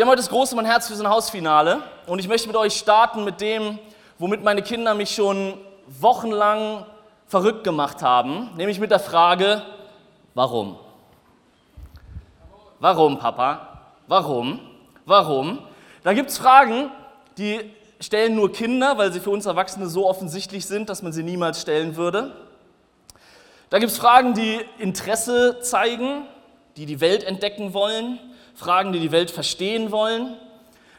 Wir haben heute das große Mein Herz für so ein Hausfinale und ich möchte mit euch starten mit dem, womit meine Kinder mich schon wochenlang verrückt gemacht haben, nämlich mit der Frage, warum? Warum, Papa? Warum? Warum? Da gibt es Fragen, die stellen nur Kinder, weil sie für uns Erwachsene so offensichtlich sind, dass man sie niemals stellen würde. Da gibt es Fragen, die Interesse zeigen, die die Welt entdecken wollen, Fragen, die die Welt verstehen wollen.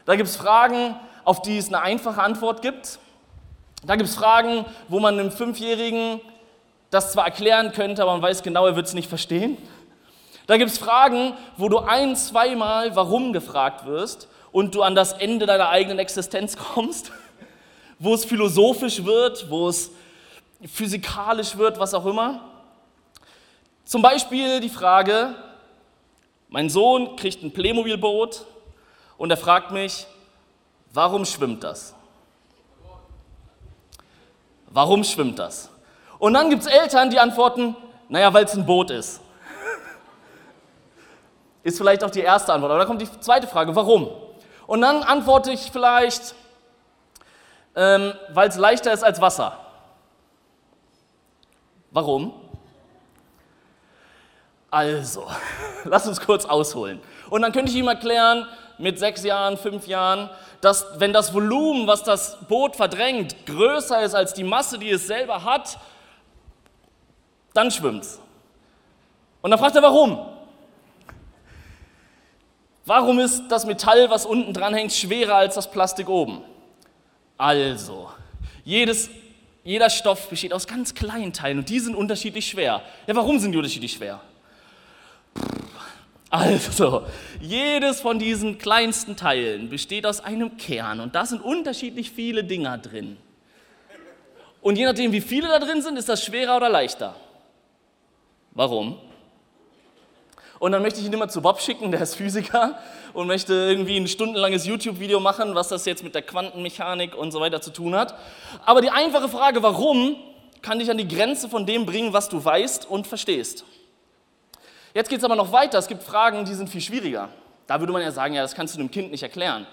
Da gibt es Fragen, auf die es eine einfache Antwort gibt. Da gibt es Fragen, wo man einem Fünfjährigen das zwar erklären könnte, aber man weiß genau, er wird es nicht verstehen. Da gibt es Fragen, wo du ein, zweimal warum gefragt wirst und du an das Ende deiner eigenen Existenz kommst, wo es philosophisch wird, wo es physikalisch wird, was auch immer. Zum Beispiel die Frage, mein Sohn kriegt ein Playmobil-Boot und er fragt mich, warum schwimmt das? Warum schwimmt das? Und dann gibt es Eltern, die antworten, naja, weil es ein Boot ist. Ist vielleicht auch die erste Antwort. Aber dann kommt die zweite Frage, warum? Und dann antworte ich vielleicht, ähm, weil es leichter ist als Wasser. Warum? Also, lass uns kurz ausholen. Und dann könnte ich ihm erklären, mit sechs Jahren, fünf Jahren, dass wenn das Volumen, was das Boot verdrängt, größer ist als die Masse, die es selber hat, dann schwimmt es. Und dann fragt er, warum? Warum ist das Metall, was unten dran hängt, schwerer als das Plastik oben? Also, jedes, jeder Stoff besteht aus ganz kleinen Teilen und die sind unterschiedlich schwer. Ja, warum sind die unterschiedlich schwer? Also, jedes von diesen kleinsten Teilen besteht aus einem Kern und da sind unterschiedlich viele Dinger drin. Und je nachdem, wie viele da drin sind, ist das schwerer oder leichter. Warum? Und dann möchte ich ihn immer zu Bob schicken, der ist Physiker und möchte irgendwie ein stundenlanges YouTube-Video machen, was das jetzt mit der Quantenmechanik und so weiter zu tun hat. Aber die einfache Frage, warum, kann dich an die Grenze von dem bringen, was du weißt und verstehst. Jetzt geht es aber noch weiter. Es gibt Fragen, die sind viel schwieriger. Da würde man ja sagen, ja, das kannst du einem Kind nicht erklären.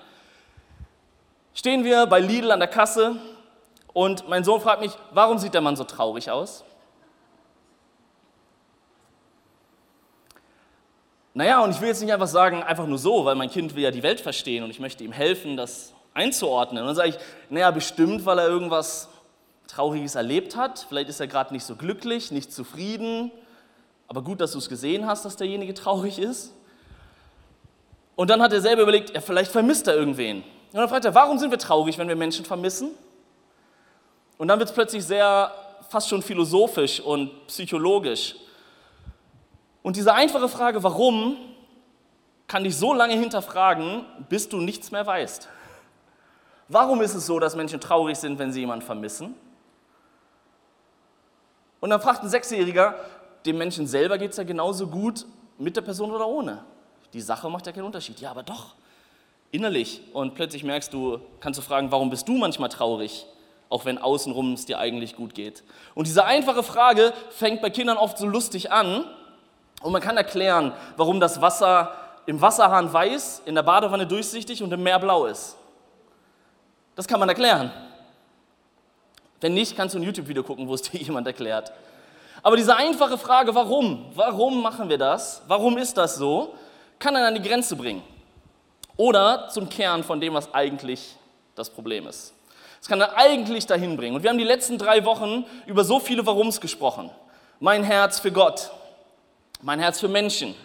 Stehen wir bei Lidl an der Kasse und mein Sohn fragt mich, warum sieht der Mann so traurig aus? Naja, und ich will jetzt nicht einfach sagen, einfach nur so, weil mein Kind will ja die Welt verstehen und ich möchte ihm helfen, das einzuordnen. Und dann sage ich, naja, bestimmt, weil er irgendwas Trauriges erlebt hat. Vielleicht ist er gerade nicht so glücklich, nicht zufrieden, aber gut, dass du es gesehen hast, dass derjenige traurig ist. Und dann hat er selber überlegt, ja, vielleicht vermisst er irgendwen. Und dann fragt er, warum sind wir traurig, wenn wir Menschen vermissen? Und dann wird es plötzlich sehr, fast schon philosophisch und psychologisch. Und diese einfache Frage, warum, kann dich so lange hinterfragen, bis du nichts mehr weißt. Warum ist es so, dass Menschen traurig sind, wenn sie jemanden vermissen? Und dann fragt ein Sechsjähriger, dem Menschen selber geht es ja genauso gut mit der Person oder ohne. Die Sache macht ja keinen Unterschied. Ja, aber doch, innerlich. Und plötzlich merkst du, kannst du fragen, warum bist du manchmal traurig, auch wenn außenrum es dir eigentlich gut geht. Und diese einfache Frage fängt bei Kindern oft so lustig an. Und man kann erklären, warum das Wasser im Wasserhahn weiß, in der Badewanne durchsichtig und im Meer blau ist. Das kann man erklären. Wenn nicht, kannst du ein YouTube-Video gucken, wo es dir jemand erklärt. Aber diese einfache Frage, warum, warum machen wir das, warum ist das so, kann einen an die Grenze bringen. Oder zum Kern von dem, was eigentlich das Problem ist. Es kann dann eigentlich dahin bringen. Und wir haben die letzten drei Wochen über so viele Warums gesprochen. Mein Herz für Gott, mein Herz für Menschen,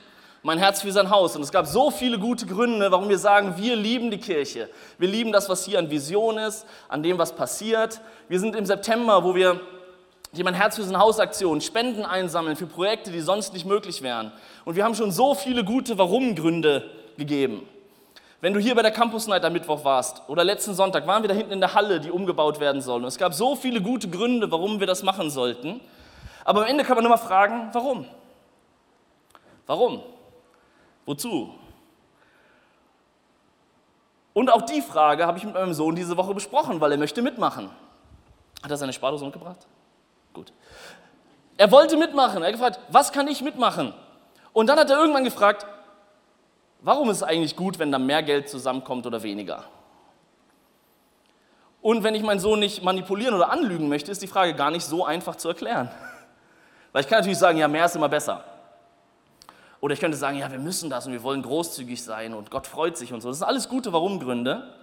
mein Herz für sein Haus. Und es gab so viele gute Gründe, warum wir sagen, wir lieben die Kirche. Wir lieben das, was hier an Vision ist, an dem, was passiert. Wir sind im September, wo wir die mein Herz für sein Hausaktion, Spenden einsammeln für Projekte, die sonst nicht möglich wären. Und wir haben schon so viele gute Warum-Gründe gegeben. Wenn du hier bei der Campus Night am Mittwoch warst oder letzten Sonntag, waren wir da hinten in der Halle, die umgebaut werden soll. Und es gab so viele gute Gründe, warum wir das machen sollten. Aber am Ende kann man nur mal fragen, warum? Warum? Wozu? Und auch die Frage habe ich mit meinem Sohn diese Woche besprochen, weil er möchte mitmachen. Hat er seine Spardose mitgebracht? Gut. Er wollte mitmachen. Er hat gefragt, was kann ich mitmachen? Und dann hat er irgendwann gefragt, Warum ist es eigentlich gut, wenn da mehr Geld zusammenkommt oder weniger? Und wenn ich meinen Sohn nicht manipulieren oder anlügen möchte, ist die Frage gar nicht so einfach zu erklären. Weil ich kann natürlich sagen, ja, mehr ist immer besser. Oder ich könnte sagen, ja, wir müssen das und wir wollen großzügig sein und Gott freut sich und so. Das sind alles gute Warum-Gründe.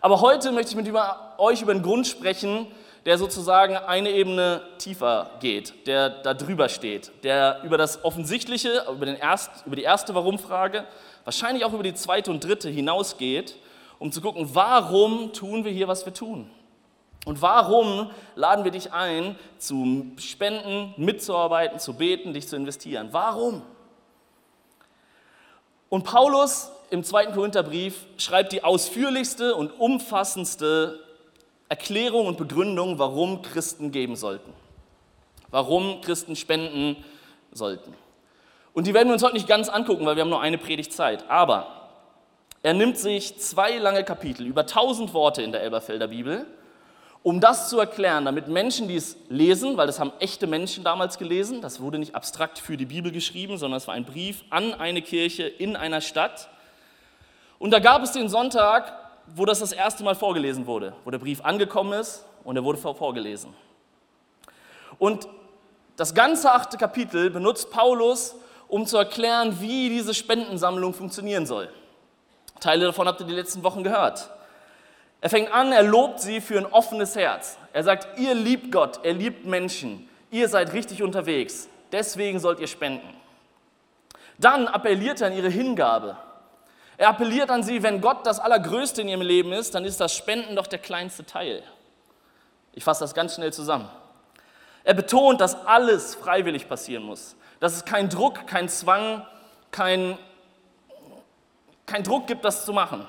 Aber heute möchte ich mit euch über einen Grund sprechen, der sozusagen eine Ebene tiefer geht, der da drüber steht, der über das Offensichtliche, über, den erst, über die erste Warum-Frage, wahrscheinlich auch über die zweite und dritte hinausgeht, um zu gucken, warum tun wir hier, was wir tun? Und warum laden wir dich ein, zu spenden, mitzuarbeiten, zu beten, dich zu investieren? Warum? Und Paulus im zweiten Korintherbrief schreibt die ausführlichste und umfassendste Erklärung und Begründung, warum Christen geben sollten. Warum Christen spenden sollten. Und die werden wir uns heute nicht ganz angucken, weil wir haben nur eine Predigtzeit. Aber er nimmt sich zwei lange Kapitel, über tausend Worte in der Elberfelder Bibel, um das zu erklären, damit Menschen, die es lesen, weil das haben echte Menschen damals gelesen, das wurde nicht abstrakt für die Bibel geschrieben, sondern es war ein Brief an eine Kirche in einer Stadt. Und da gab es den Sonntag, wo das das erste Mal vorgelesen wurde, wo der Brief angekommen ist und er wurde vorgelesen. Und das ganze achte Kapitel benutzt Paulus, um zu erklären, wie diese Spendensammlung funktionieren soll. Teile davon habt ihr die letzten Wochen gehört. Er fängt an, er lobt sie für ein offenes Herz. Er sagt, ihr liebt Gott, er liebt Menschen, ihr seid richtig unterwegs, deswegen sollt ihr spenden. Dann appelliert er an ihre Hingabe. Er appelliert an sie, wenn Gott das Allergrößte in ihrem Leben ist, dann ist das Spenden doch der kleinste Teil. Ich fasse das ganz schnell zusammen. Er betont, dass alles freiwillig passieren muss. Dass es keinen Druck, keinen Zwang, kein, kein Druck gibt, das zu machen.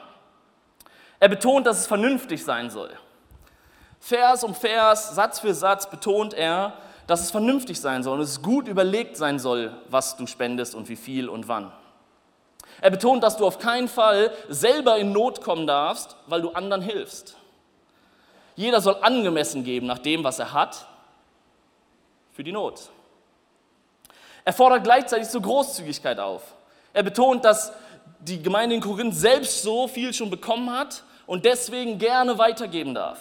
Er betont, dass es vernünftig sein soll. Vers um Vers, Satz für Satz betont er, dass es vernünftig sein soll und es gut überlegt sein soll, was du spendest und wie viel und wann. Er betont, dass du auf keinen Fall selber in Not kommen darfst, weil du anderen hilfst. Jeder soll angemessen geben nach dem, was er hat, für die Not. Er fordert gleichzeitig zur Großzügigkeit auf. Er betont, dass die Gemeinde in Korinth selbst so viel schon bekommen hat und deswegen gerne weitergeben darf.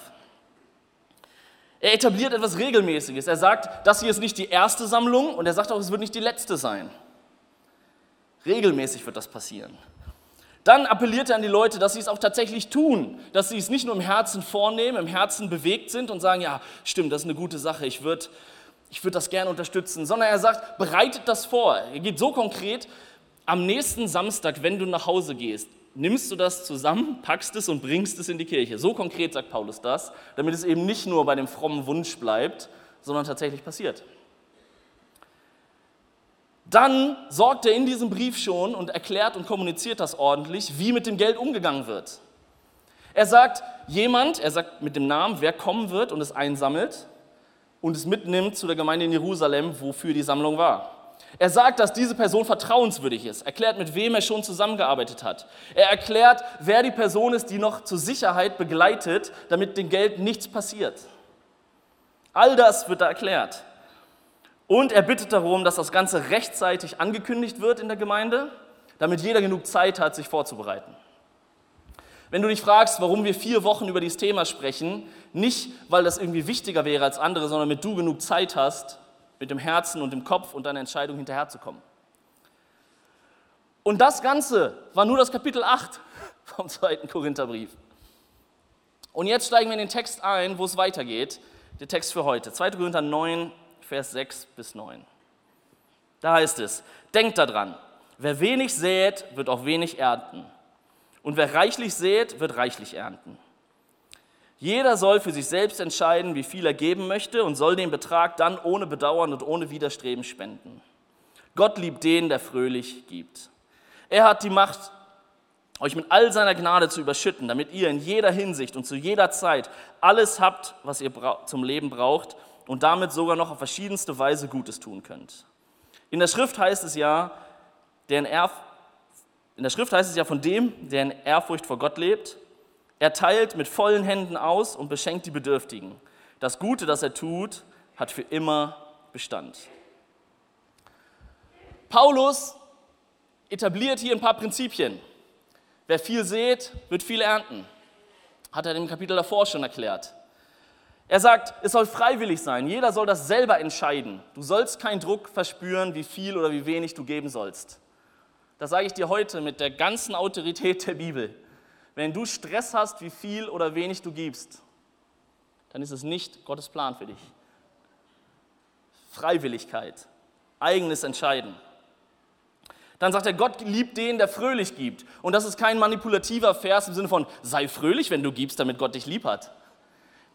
Er etabliert etwas Regelmäßiges. Er sagt, das hier ist nicht die erste Sammlung und er sagt auch, es wird nicht die letzte sein. Regelmäßig wird das passieren. Dann appelliert er an die Leute, dass sie es auch tatsächlich tun, dass sie es nicht nur im Herzen vornehmen, im Herzen bewegt sind und sagen, ja, stimmt, das ist eine gute Sache, ich würde ich würd das gerne unterstützen, sondern er sagt, bereitet das vor. Er geht so konkret, am nächsten Samstag, wenn du nach Hause gehst, nimmst du das zusammen, packst es und bringst es in die Kirche. So konkret sagt Paulus das, damit es eben nicht nur bei dem frommen Wunsch bleibt, sondern tatsächlich passiert. Dann sorgt er in diesem Brief schon und erklärt und kommuniziert das ordentlich, wie mit dem Geld umgegangen wird. Er sagt, jemand, er sagt mit dem Namen, wer kommen wird und es einsammelt und es mitnimmt zu der Gemeinde in Jerusalem, wofür die Sammlung war. Er sagt, dass diese Person vertrauenswürdig ist, erklärt, mit wem er schon zusammengearbeitet hat. Er erklärt, wer die Person ist, die noch zur Sicherheit begleitet, damit dem Geld nichts passiert. All das wird da erklärt. Und er bittet darum, dass das Ganze rechtzeitig angekündigt wird in der Gemeinde, damit jeder genug Zeit hat, sich vorzubereiten. Wenn du dich fragst, warum wir vier Wochen über dieses Thema sprechen, nicht weil das irgendwie wichtiger wäre als andere, sondern damit du genug Zeit hast, mit dem Herzen und dem Kopf und deiner Entscheidung hinterherzukommen. Und das Ganze war nur das Kapitel 8 vom zweiten Korintherbrief. Und jetzt steigen wir in den Text ein, wo es weitergeht. Der Text für heute, 2. Korinther 9, Vers 6 bis 9. Da heißt es, denkt daran, wer wenig sät, wird auch wenig ernten. Und wer reichlich sät, wird reichlich ernten. Jeder soll für sich selbst entscheiden, wie viel er geben möchte und soll den Betrag dann ohne Bedauern und ohne Widerstreben spenden. Gott liebt den, der fröhlich gibt. Er hat die Macht, euch mit all seiner Gnade zu überschütten, damit ihr in jeder Hinsicht und zu jeder Zeit alles habt, was ihr zum Leben braucht und damit sogar noch auf verschiedenste Weise Gutes tun könnt. In der Schrift heißt es ja, der in, in der Schrift heißt es ja von dem, der in Ehrfurcht vor Gott lebt, er teilt mit vollen Händen aus und beschenkt die Bedürftigen. Das Gute, das er tut, hat für immer Bestand. Paulus etabliert hier ein paar Prinzipien. Wer viel sät, wird viel ernten. Hat er im Kapitel davor schon erklärt. Er sagt, es soll freiwillig sein. Jeder soll das selber entscheiden. Du sollst keinen Druck verspüren, wie viel oder wie wenig du geben sollst. Das sage ich dir heute mit der ganzen Autorität der Bibel. Wenn du Stress hast, wie viel oder wenig du gibst, dann ist es nicht Gottes Plan für dich. Freiwilligkeit, eigenes Entscheiden. Dann sagt er, Gott liebt den, der fröhlich gibt. Und das ist kein manipulativer Vers im Sinne von, sei fröhlich, wenn du gibst, damit Gott dich lieb hat.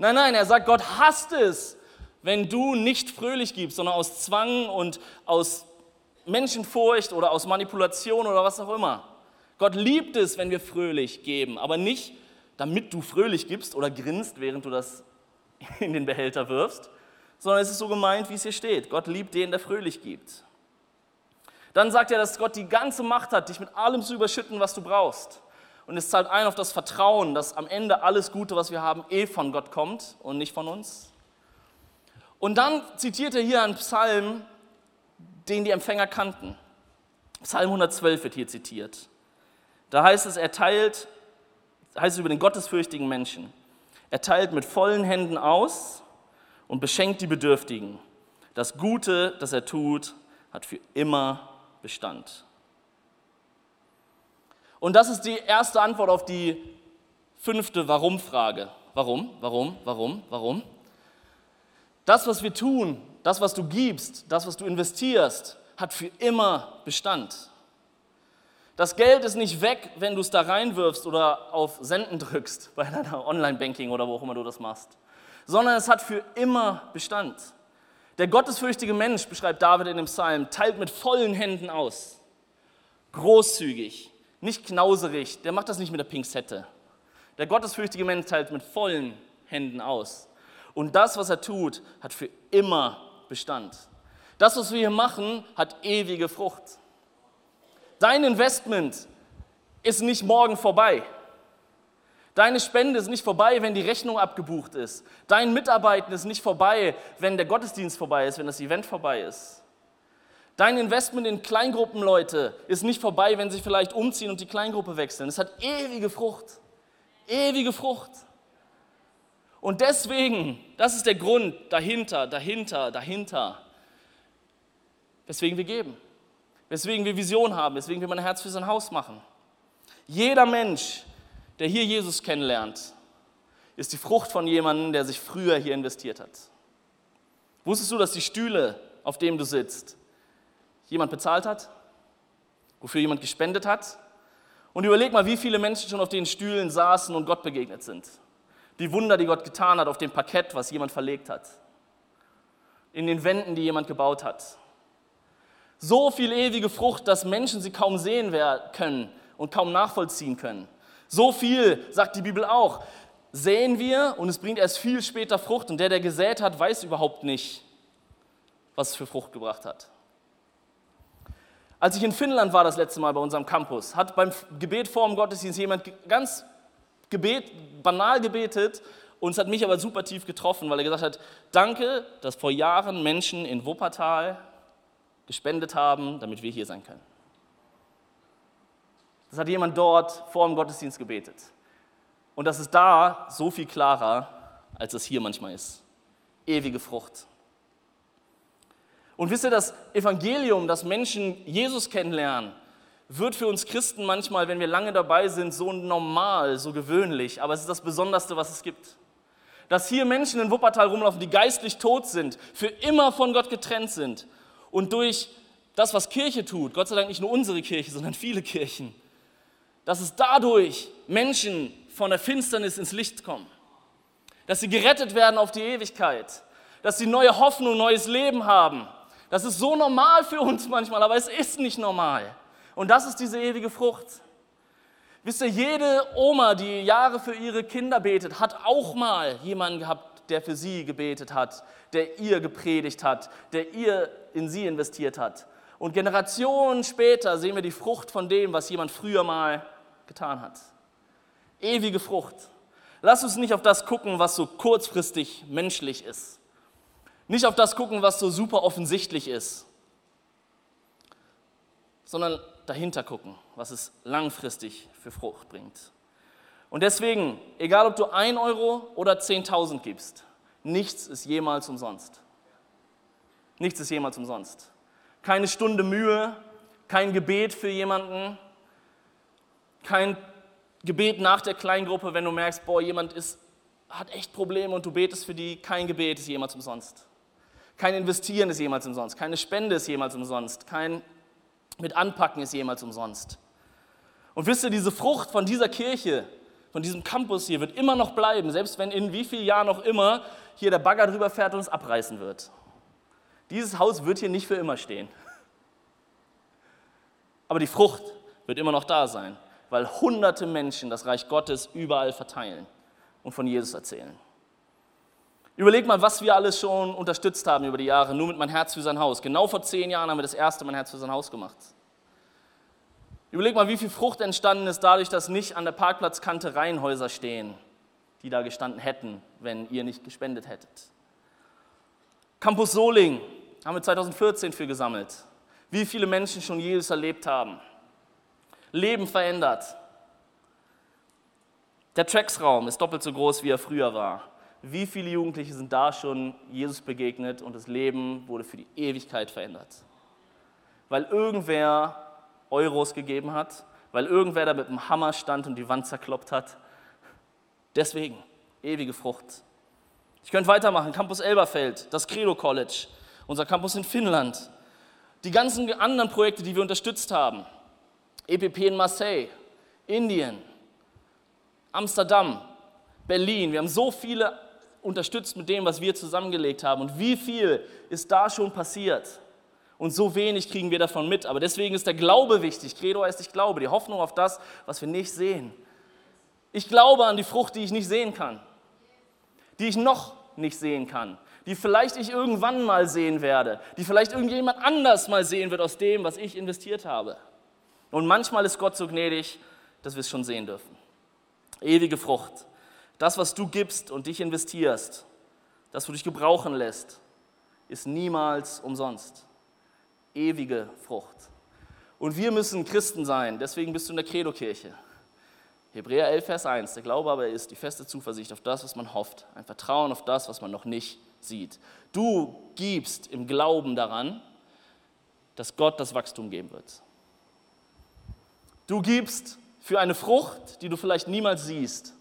Nein, nein, er sagt, Gott hasst es, wenn du nicht fröhlich gibst, sondern aus Zwang und aus Menschenfurcht oder aus Manipulation oder was auch immer. Gott liebt es, wenn wir fröhlich geben, aber nicht, damit du fröhlich gibst oder grinst, während du das in den Behälter wirfst, sondern es ist so gemeint, wie es hier steht. Gott liebt den, der fröhlich gibt. Dann sagt er, dass Gott die ganze Macht hat, dich mit allem zu überschütten, was du brauchst. Und es zahlt ein auf das Vertrauen, dass am Ende alles Gute, was wir haben, eh von Gott kommt und nicht von uns. Und dann zitiert er hier einen Psalm, den die Empfänger kannten. Psalm 112 wird hier zitiert. Da heißt es, er teilt, heißt es über den gottesfürchtigen Menschen. Er teilt mit vollen Händen aus und beschenkt die Bedürftigen. Das Gute, das er tut, hat für immer Bestand. Und das ist die erste Antwort auf die fünfte Warum-Frage. Warum, warum, warum, warum? Das, was wir tun, das, was du gibst, das, was du investierst, hat für immer Bestand. Das Geld ist nicht weg, wenn du es da reinwirfst oder auf Senden drückst bei deiner Online-Banking oder wo auch immer du das machst, sondern es hat für immer Bestand. Der gottesfürchtige Mensch, beschreibt David in dem Psalm, teilt mit vollen Händen aus. Großzügig, nicht knauserig, der macht das nicht mit der Pinzette. Der gottesfürchtige Mensch teilt mit vollen Händen aus. Und das, was er tut, hat für immer Bestand. Das, was wir hier machen, hat ewige Frucht. Dein Investment ist nicht morgen vorbei. Deine Spende ist nicht vorbei, wenn die Rechnung abgebucht ist. Dein Mitarbeiten ist nicht vorbei, wenn der Gottesdienst vorbei ist, wenn das Event vorbei ist. Dein Investment in Kleingruppenleute ist nicht vorbei, wenn sie vielleicht umziehen und die Kleingruppe wechseln. Es hat ewige Frucht. Ewige Frucht. Und deswegen, das ist der Grund dahinter, dahinter, dahinter, weswegen wir geben, weswegen wir Vision haben, weswegen wir mein Herz für sein Haus machen. Jeder Mensch, der hier Jesus kennenlernt, ist die Frucht von jemandem, der sich früher hier investiert hat. Wusstest du, dass die Stühle, auf denen du sitzt, jemand bezahlt hat? Wofür jemand gespendet hat? Und überleg mal, wie viele Menschen schon auf den Stühlen saßen und Gott begegnet sind die Wunder, die Gott getan hat auf dem Parkett, was jemand verlegt hat, in den Wänden, die jemand gebaut hat. So viel ewige Frucht, dass Menschen sie kaum sehen können und kaum nachvollziehen können. So viel, sagt die Bibel auch, sehen wir und es bringt erst viel später Frucht und der, der gesät hat, weiß überhaupt nicht, was es für Frucht gebracht hat. Als ich in Finnland war das letzte Mal bei unserem Campus, hat beim Gebet vor dem Gottesdienst jemand ganz Gebet, banal gebetet und es hat mich aber super tief getroffen, weil er gesagt hat, danke, dass vor Jahren Menschen in Wuppertal gespendet haben, damit wir hier sein können. Das hat jemand dort vor dem Gottesdienst gebetet. Und das ist da so viel klarer, als es hier manchmal ist. Ewige Frucht. Und wisst ihr, das Evangelium, dass Menschen Jesus kennenlernen, wird für uns Christen manchmal, wenn wir lange dabei sind, so normal, so gewöhnlich, aber es ist das Besonderste, was es gibt. Dass hier Menschen in Wuppertal rumlaufen, die geistlich tot sind, für immer von Gott getrennt sind und durch das, was Kirche tut, Gott sei Dank nicht nur unsere Kirche, sondern viele Kirchen, dass es dadurch Menschen von der Finsternis ins Licht kommen, dass sie gerettet werden auf die Ewigkeit, dass sie neue Hoffnung, neues Leben haben. Das ist so normal für uns manchmal, aber es ist nicht normal. Und das ist diese ewige Frucht. Wisst ihr, jede Oma, die Jahre für ihre Kinder betet, hat auch mal jemanden gehabt, der für sie gebetet hat, der ihr gepredigt hat, der ihr in sie investiert hat. Und Generationen später sehen wir die Frucht von dem, was jemand früher mal getan hat. Ewige Frucht. Lass uns nicht auf das gucken, was so kurzfristig menschlich ist. Nicht auf das gucken, was so super offensichtlich ist. Sondern dahinter gucken, was es langfristig für Frucht bringt. Und deswegen, egal ob du 1 Euro oder 10.000 gibst, nichts ist jemals umsonst. Nichts ist jemals umsonst. Keine Stunde Mühe, kein Gebet für jemanden, kein Gebet nach der Kleingruppe, wenn du merkst, boah, jemand ist, hat echt Probleme und du betest für die, kein Gebet ist jemals umsonst. Kein Investieren ist jemals umsonst, keine Spende ist jemals umsonst, kein mit Anpacken ist jemals umsonst. Und wisst ihr, diese Frucht von dieser Kirche, von diesem Campus hier wird immer noch bleiben, selbst wenn in wie vielen Jahren noch immer hier der Bagger drüber fährt und es abreißen wird. Dieses Haus wird hier nicht für immer stehen. Aber die Frucht wird immer noch da sein, weil hunderte Menschen das Reich Gottes überall verteilen und von Jesus erzählen. Überleg mal, was wir alles schon unterstützt haben über die Jahre, nur mit mein Herz für sein Haus. Genau vor zehn Jahren haben wir das erste Mein Herz für sein Haus gemacht. Überleg mal, wie viel Frucht entstanden ist dadurch, dass nicht an der Parkplatzkante Reihenhäuser stehen, die da gestanden hätten, wenn ihr nicht gespendet hättet. Campus Soling haben wir 2014 für gesammelt. Wie viele Menschen schon Jesus erlebt haben. Leben verändert. Der Tracksraum ist doppelt so groß, wie er früher war. Wie viele Jugendliche sind da schon Jesus begegnet und das Leben wurde für die Ewigkeit verändert? Weil irgendwer Euros gegeben hat, weil irgendwer da mit dem Hammer stand und die Wand zerkloppt hat. Deswegen, ewige Frucht. Ich könnte weitermachen. Campus Elberfeld, das Credo College, unser Campus in Finnland, die ganzen anderen Projekte, die wir unterstützt haben. EPP in Marseille, Indien, Amsterdam, Berlin. Wir haben so viele unterstützt mit dem, was wir zusammengelegt haben. Und wie viel ist da schon passiert? und so wenig kriegen wir davon mit. Aber deswegen ist der Glaube wichtig. Credo heißt, ich glaube, die Hoffnung auf das, was wir nicht sehen. Ich glaube an die Frucht, die ich nicht sehen kann, die ich noch nicht sehen kann, die vielleicht ich irgendwann mal sehen werde, die vielleicht irgendjemand anders mal sehen wird aus dem, was ich investiert habe. Und manchmal ist Gott so gnädig, dass wir es schon sehen dürfen. Ewige Frucht. Das, was du gibst und dich investierst, das, du dich gebrauchen lässt, ist niemals umsonst ewige Frucht. Und wir müssen Christen sein, deswegen bist du in der Credo-Kirche. Hebräer 11, Vers 1, der Glaube aber ist die feste Zuversicht auf das, was man hofft, ein Vertrauen auf das, was man noch nicht sieht. Du gibst im Glauben daran, dass Gott das Wachstum geben wird. Du gibst für eine Frucht, die du vielleicht niemals siehst,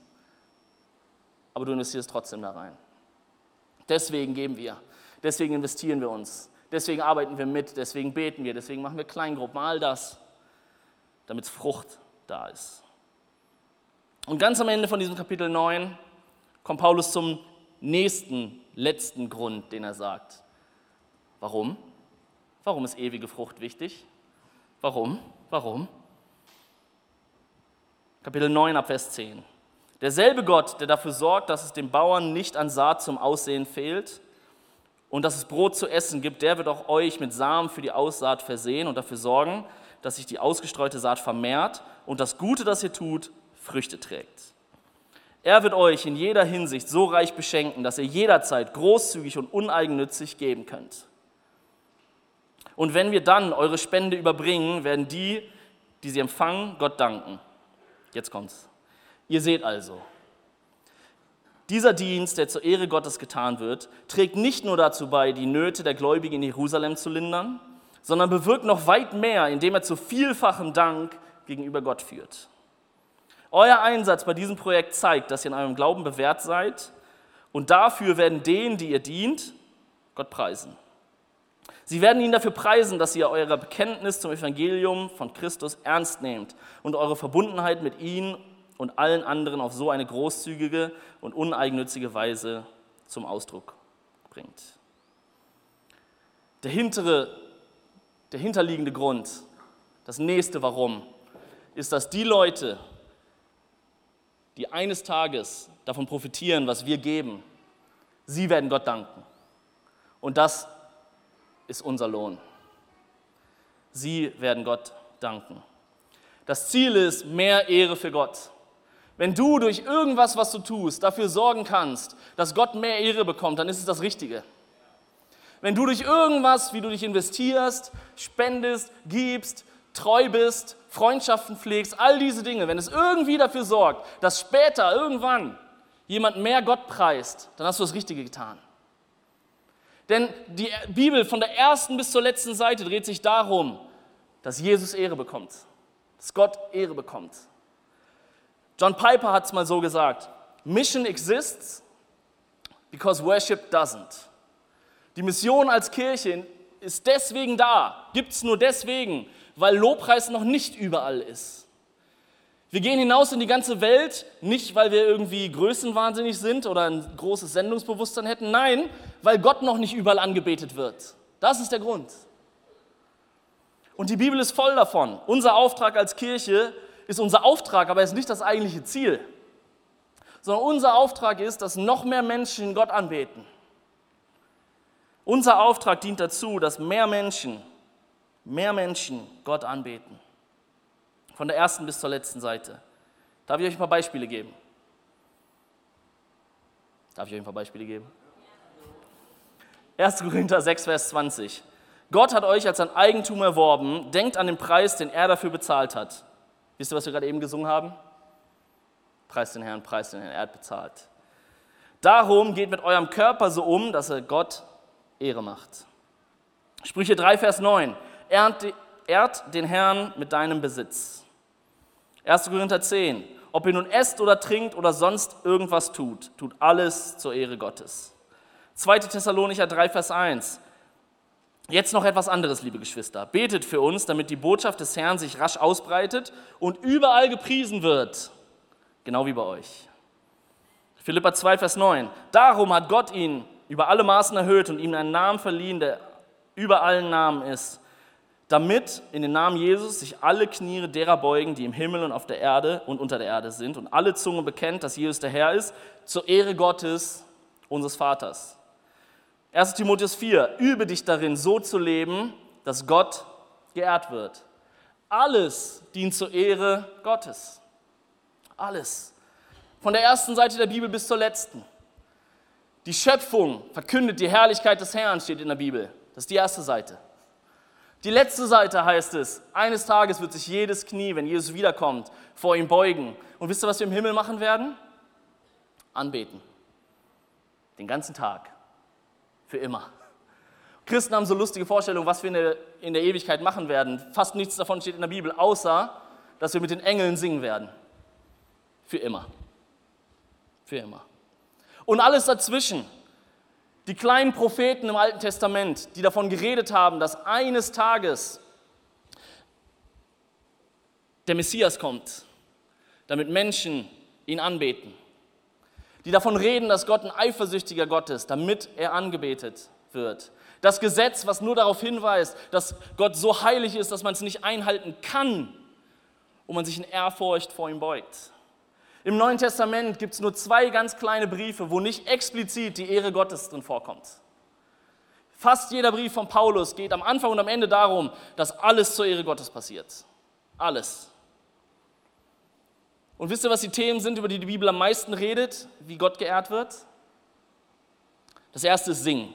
aber du investierst trotzdem da rein. Deswegen geben wir, deswegen investieren wir uns, deswegen arbeiten wir mit, deswegen beten wir, deswegen machen wir Kleingruppen, all das, damit Frucht da ist. Und ganz am Ende von diesem Kapitel 9 kommt Paulus zum nächsten, letzten Grund, den er sagt. Warum? Warum ist ewige Frucht wichtig? Warum? Warum? Kapitel 9 ab Vers 10. Derselbe Gott, der dafür sorgt, dass es den Bauern nicht an Saat zum Aussehen fehlt, und dass es Brot zu essen gibt, der wird auch euch mit Samen für die Aussaat versehen und dafür sorgen, dass sich die ausgestreute Saat vermehrt und das Gute, das ihr tut, Früchte trägt. Er wird euch in jeder Hinsicht so reich beschenken, dass ihr jederzeit großzügig und uneigennützig geben könnt. Und wenn wir dann eure Spende überbringen, werden die, die sie empfangen, Gott danken. Jetzt kommt's. Ihr seht also, dieser Dienst, der zur Ehre Gottes getan wird, trägt nicht nur dazu bei, die Nöte der Gläubigen in Jerusalem zu lindern, sondern bewirkt noch weit mehr, indem er zu vielfachem Dank gegenüber Gott führt. Euer Einsatz bei diesem Projekt zeigt, dass ihr in eurem Glauben bewährt seid und dafür werden denen, die ihr dient, Gott preisen. Sie werden ihn dafür preisen, dass ihr euer Bekenntnis zum Evangelium von Christus ernst nehmt und eure Verbundenheit mit ihm und allen anderen auf so eine großzügige und uneigennützige Weise zum Ausdruck bringt. Der, hintere, der hinterliegende Grund, das nächste Warum, ist, dass die Leute, die eines Tages davon profitieren, was wir geben, sie werden Gott danken. Und das ist unser Lohn. Sie werden Gott danken. Das Ziel ist mehr Ehre für Gott. Wenn du durch irgendwas, was du tust, dafür sorgen kannst, dass Gott mehr Ehre bekommt, dann ist es das Richtige. Wenn du durch irgendwas, wie du dich investierst, spendest, gibst, treu bist, Freundschaften pflegst, all diese Dinge, wenn es irgendwie dafür sorgt, dass später, irgendwann, jemand mehr Gott preist, dann hast du das Richtige getan. Denn die Bibel von der ersten bis zur letzten Seite dreht sich darum, dass Jesus Ehre bekommt, dass Gott Ehre bekommt. John Piper hat es mal so gesagt, Mission exists because worship doesn't. Die Mission als Kirche ist deswegen da, gibt es nur deswegen, weil Lobpreis noch nicht überall ist. Wir gehen hinaus in die ganze Welt, nicht weil wir irgendwie größenwahnsinnig sind oder ein großes Sendungsbewusstsein hätten, nein, weil Gott noch nicht überall angebetet wird. Das ist der Grund. Und die Bibel ist voll davon. Unser Auftrag als Kirche ist unser Auftrag, aber er ist nicht das eigentliche Ziel. Sondern unser Auftrag ist, dass noch mehr Menschen Gott anbeten. Unser Auftrag dient dazu, dass mehr Menschen, mehr Menschen Gott anbeten. Von der ersten bis zur letzten Seite. Darf ich euch ein paar Beispiele geben? Darf ich euch ein paar Beispiele geben? 1. Korinther 6, Vers 20. Gott hat euch als sein Eigentum erworben. Denkt an den Preis, den er dafür bezahlt hat. Wisst ihr, was wir gerade eben gesungen haben? Preis den Herrn, Preis den Herrn, er hat bezahlt. Darum geht mit eurem Körper so um, dass er Gott Ehre macht. Sprüche 3, Vers 9. Ehrt den Herrn mit deinem Besitz. 1. Korinther 10. Ob ihr nun esst oder trinkt oder sonst irgendwas tut, tut alles zur Ehre Gottes. 2. Thessalonicher 3, Vers 1. Jetzt noch etwas anderes, liebe Geschwister. Betet für uns, damit die Botschaft des Herrn sich rasch ausbreitet und überall gepriesen wird, genau wie bei euch. Philippa 2, Vers 9. Darum hat Gott ihn über alle Maßen erhöht und ihm einen Namen verliehen, der über allen Namen ist, damit in den Namen Jesus sich alle Knie derer beugen, die im Himmel und auf der Erde und unter der Erde sind und alle Zunge bekennt, dass Jesus der Herr ist, zur Ehre Gottes, unseres Vaters. 1 Timotheus 4, übe dich darin, so zu leben, dass Gott geehrt wird. Alles dient zur Ehre Gottes. Alles. Von der ersten Seite der Bibel bis zur letzten. Die Schöpfung verkündet die Herrlichkeit des Herrn, steht in der Bibel. Das ist die erste Seite. Die letzte Seite heißt es, eines Tages wird sich jedes Knie, wenn Jesus wiederkommt, vor ihm beugen. Und wisst ihr, was wir im Himmel machen werden? Anbeten. Den ganzen Tag. Für immer. Christen haben so lustige Vorstellungen, was wir in der, Ewigkeit machen werden. Fast nichts davon steht in der Bibel, außer, dass wir mit den Engeln singen werden. Für immer. Für immer. Und alles dazwischen, die kleinen Propheten im Alten Testament, die davon geredet haben, dass eines Tages der Messias kommt, damit Menschen ihn anbeten. Die davon reden, dass Gott ein eifersüchtiger Gott ist, damit er angebetet wird. Das Gesetz, was nur darauf hinweist, dass Gott so heilig ist, dass man es nicht einhalten kann und man sich in Ehrfurcht vor ihm beugt. Im Neuen Testament gibt es nur zwei ganz kleine Briefe, wo nicht explizit die Ehre Gottes drin vorkommt. Fast jeder Brief von Paulus geht am Anfang und am Ende darum, dass alles zur Ehre Gottes passiert. Alles. Und wisst ihr, was die Themen sind, über die die Bibel am meisten redet, wie Gott geehrt wird? Das erste ist Singen.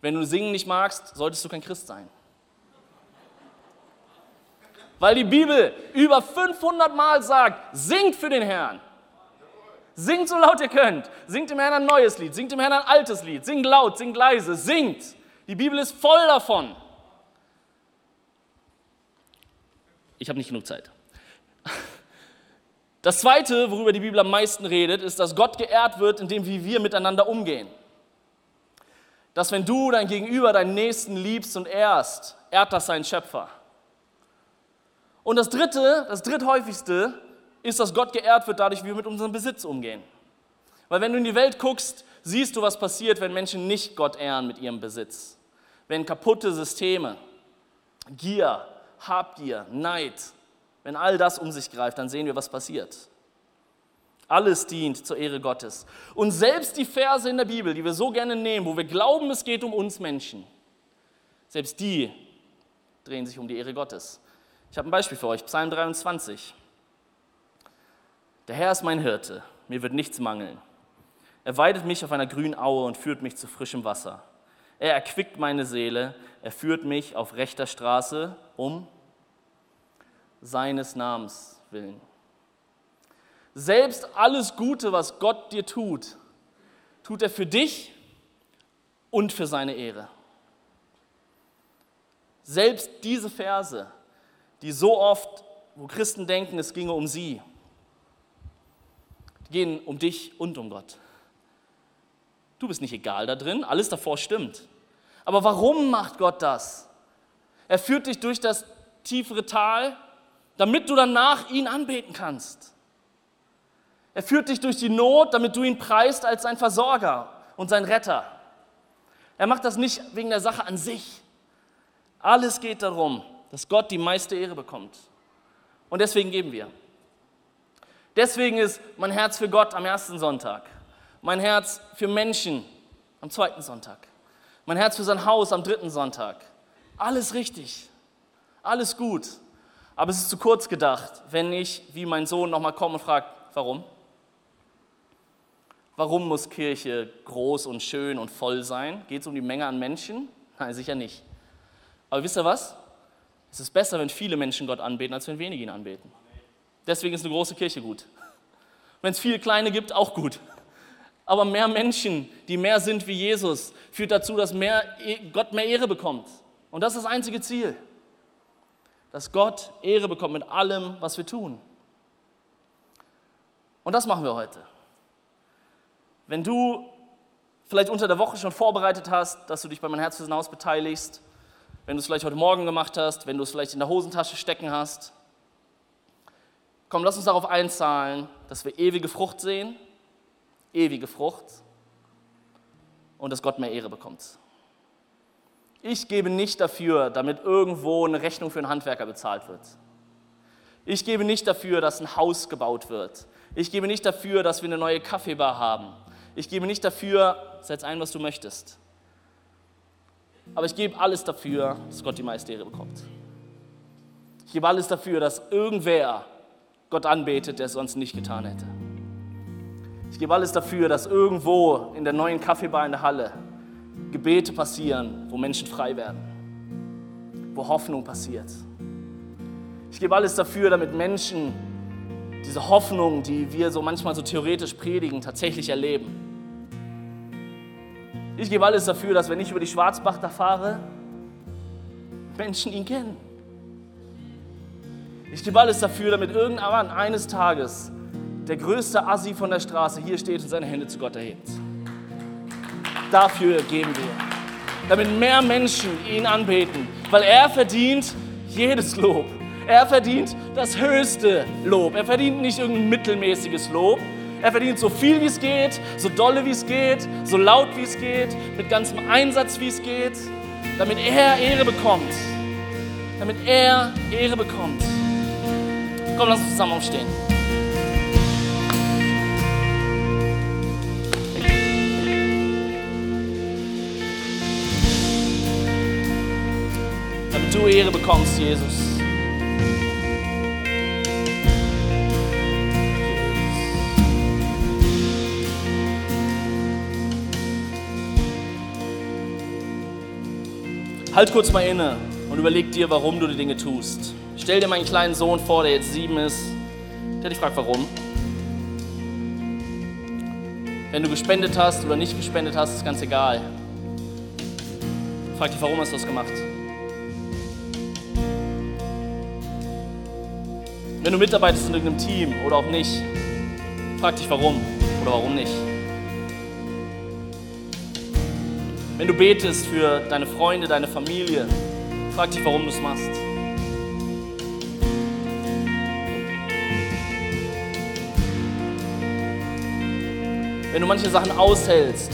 Wenn du Singen nicht magst, solltest du kein Christ sein. Weil die Bibel über 500 Mal sagt, singt für den Herrn. Singt so laut ihr könnt. Singt dem Herrn ein neues Lied, singt dem Herrn ein altes Lied, singt laut, singt leise, singt. Die Bibel ist voll davon. Ich habe nicht genug Zeit. Das Zweite, worüber die Bibel am meisten redet, ist, dass Gott geehrt wird, indem wie wir miteinander umgehen. Dass wenn du dein Gegenüber, deinen Nächsten liebst und ehrst, ehrt das seinen Schöpfer. Und das Dritte, das dritthäufigste, ist, dass Gott geehrt wird dadurch, wie wir mit unserem Besitz umgehen. Weil wenn du in die Welt guckst, siehst du, was passiert, wenn Menschen nicht Gott ehren mit ihrem Besitz. Wenn kaputte Systeme, Gier, Habgier, Neid, wenn all das um sich greift, dann sehen wir, was passiert. Alles dient zur Ehre Gottes. Und selbst die Verse in der Bibel, die wir so gerne nehmen, wo wir glauben, es geht um uns Menschen, selbst die drehen sich um die Ehre Gottes. Ich habe ein Beispiel für euch, Psalm 23. Der Herr ist mein Hirte, mir wird nichts mangeln. Er weidet mich auf einer grünen Aue und führt mich zu frischem Wasser. Er erquickt meine Seele, er führt mich auf rechter Straße um seines Namens willen. Selbst alles Gute, was Gott dir tut, tut er für dich und für seine Ehre. Selbst diese Verse, die so oft, wo Christen denken, es ginge um sie, gehen um dich und um Gott. Du bist nicht egal da drin, alles davor stimmt. Aber warum macht Gott das? Er führt dich durch das tiefere Tal, damit du danach ihn anbeten kannst. Er führt dich durch die Not, damit du ihn preist als sein Versorger und sein Retter. Er macht das nicht wegen der Sache an sich. Alles geht darum, dass Gott die meiste Ehre bekommt. Und deswegen geben wir. Deswegen ist mein Herz für Gott am ersten Sonntag, mein Herz für Menschen am zweiten Sonntag, mein Herz für sein Haus am dritten Sonntag. Alles richtig, alles gut. Aber es ist zu kurz gedacht, wenn ich, wie mein Sohn, nochmal komme und frage, warum? Warum muss Kirche groß und schön und voll sein? Geht es um die Menge an Menschen? Nein, sicher nicht. Aber wisst ihr was? Es ist besser, wenn viele Menschen Gott anbeten, als wenn wenige ihn anbeten. Deswegen ist eine große Kirche gut. Wenn es viele kleine gibt, auch gut. Aber mehr Menschen, die mehr sind wie Jesus, führt dazu, dass mehr, e, Gott mehr Ehre bekommt. Und das ist das einzige Ziel. Dass Gott Ehre bekommt mit allem, was wir tun. Und das machen wir heute. Wenn du vielleicht unter der Woche schon vorbereitet hast, dass du dich bei meinem Herz fürs Haus beteiligst, wenn du es vielleicht heute Morgen gemacht hast, wenn du es vielleicht in der Hosentasche stecken hast, komm, lass uns darauf einzahlen, dass wir ewige Frucht sehen, ewige Frucht und dass Gott mehr Ehre bekommt. Ich gebe nicht dafür, damit irgendwo eine Rechnung für einen Handwerker bezahlt wird. Ich gebe nicht dafür, dass ein Haus gebaut wird. Ich gebe nicht dafür, dass wir eine neue Kaffeebar haben ich gebe nicht dafür, setz ein, was du möchtest. Aber ich gebe alles dafür, dass Gott die Ehre bekommt. Ich gebe alles dafür, dass irgendwer Gott anbetet, der es sonst nicht getan hätte. Ich gebe alles dafür, dass irgendwo in der neuen Kaffeebar in der Halle Gebete passieren, wo Menschen frei werden, wo Hoffnung passiert. Ich gebe alles dafür, damit Menschen diese Hoffnung, die wir so manchmal so theoretisch predigen, tatsächlich erleben. Ich gebe alles dafür, dass wenn ich über die Schwarzbach da fahre, Menschen ihn kennen. Ich gebe alles dafür, damit irgendwann eines Tages der größte Assi von der Straße hier steht und seine Hände zu Gott erhebt. Dafür geben wir. Damit mehr Menschen ihn anbeten, weil er verdient jedes Lob. Er verdient das höchste Lob. Er verdient nicht irgendein mittelmäßiges Lob, er verdient so viel wie es geht, so dolle wie es geht, so laut wie es geht, mit ganzem Einsatz wie es geht, damit er Ehre bekommt. Damit er Ehre bekommt. Komm, lass uns zusammen aufstehen. Du Ehre bekommst, Jesus. Halt kurz mal inne und überleg dir, warum du die Dinge tust. Stell dir meinen kleinen Sohn vor, der jetzt sieben ist, der dich fragt, warum. Wenn du gespendet hast oder nicht gespendet hast, ist ganz egal. Frag dich, warum hast du das gemacht? Wenn du mitarbeitest in irgendeinem Team oder auch nicht, frag dich, warum oder warum nicht. Wenn du betest für deine Freunde, deine Familie, frag dich, warum du es machst. Wenn du manche Sachen aushältst,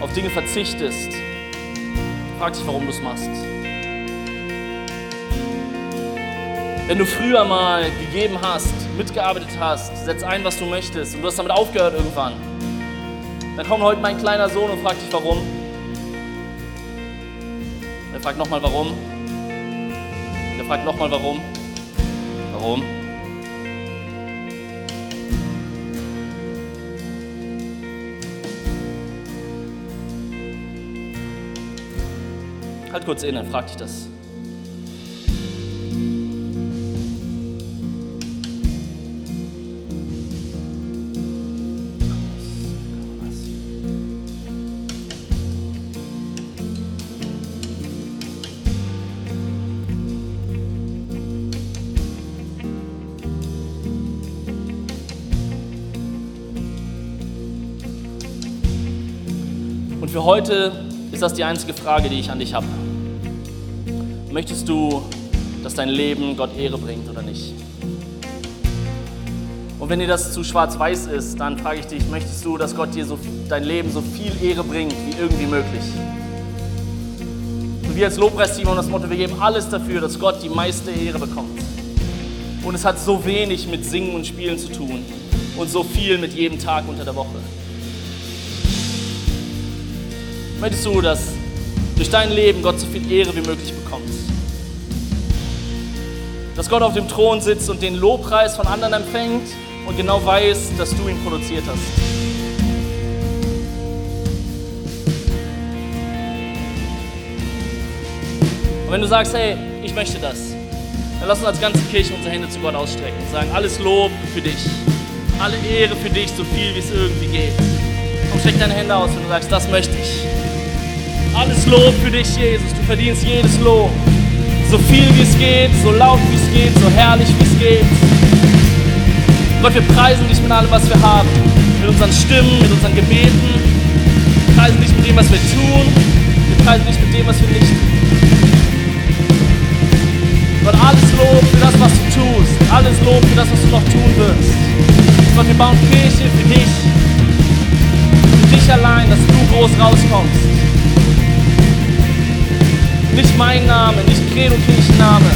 auf Dinge verzichtest, frag dich, warum du es machst. Wenn du früher mal gegeben hast, mitgearbeitet hast, setz ein, was du möchtest und du hast damit aufgehört irgendwann, dann kommt heute mein kleiner Sohn und fragt dich, warum fragt nochmal warum. Der fragt nochmal warum. Warum? Halt kurz inne, frag dich das. Heute ist das die einzige Frage, die ich an dich habe. Möchtest du, dass dein Leben Gott Ehre bringt oder nicht? Und wenn dir das zu schwarz-weiß ist, dann frage ich dich, möchtest du, dass Gott dir so, dein Leben so viel Ehre bringt wie irgendwie möglich? Und wir als Lobpreisteam haben das Motto, wir geben alles dafür, dass Gott die meiste Ehre bekommt. Und es hat so wenig mit Singen und Spielen zu tun und so viel mit jedem Tag unter der Woche. Möchtest du, dass durch dein Leben Gott so viel Ehre wie möglich bekommt? Dass Gott auf dem Thron sitzt und den Lobpreis von anderen empfängt und genau weiß, dass du ihn produziert hast. Und wenn du sagst, hey, ich möchte das, dann lass uns als ganze Kirche unsere Hände zu Gott ausstrecken und sagen, alles Lob für dich, alle Ehre für dich, so viel wie es irgendwie geht. Komm, streck deine Hände aus, wenn du sagst, das möchte ich. Alles Lob für dich, Jesus, du verdienst jedes Lob. So viel wie es geht, so laut wie es geht, so herrlich wie es geht. Gott, wir preisen dich mit allem, was wir haben. Mit unseren Stimmen, mit unseren Gebeten. Wir preisen dich mit dem, was wir tun. Wir preisen dich mit dem, was wir nicht tun. Gott, alles Lob für das, was du tust. Alles Lob für das, was du noch tun wirst. Gott, wir bauen Kirche für dich. Für dich allein, dass du groß rauskommst. Nicht mein Name, nicht Credo Kirchenname.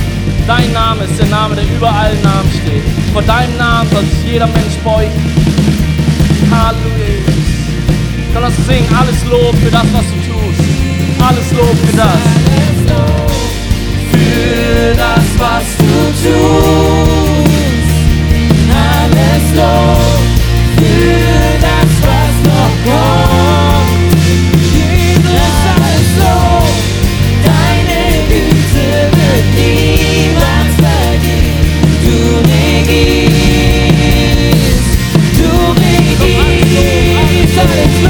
Dein Name ist der Name, der über allen Namen steht. Vor deinem Namen soll sich jeder Mensch beugen. Halleluja. Komm, lass uns singen. Alles Lob für das, was du tust. Alles Lob für das. Alles Lob für das, was du tust. Alles Lob für das, was noch kommt. started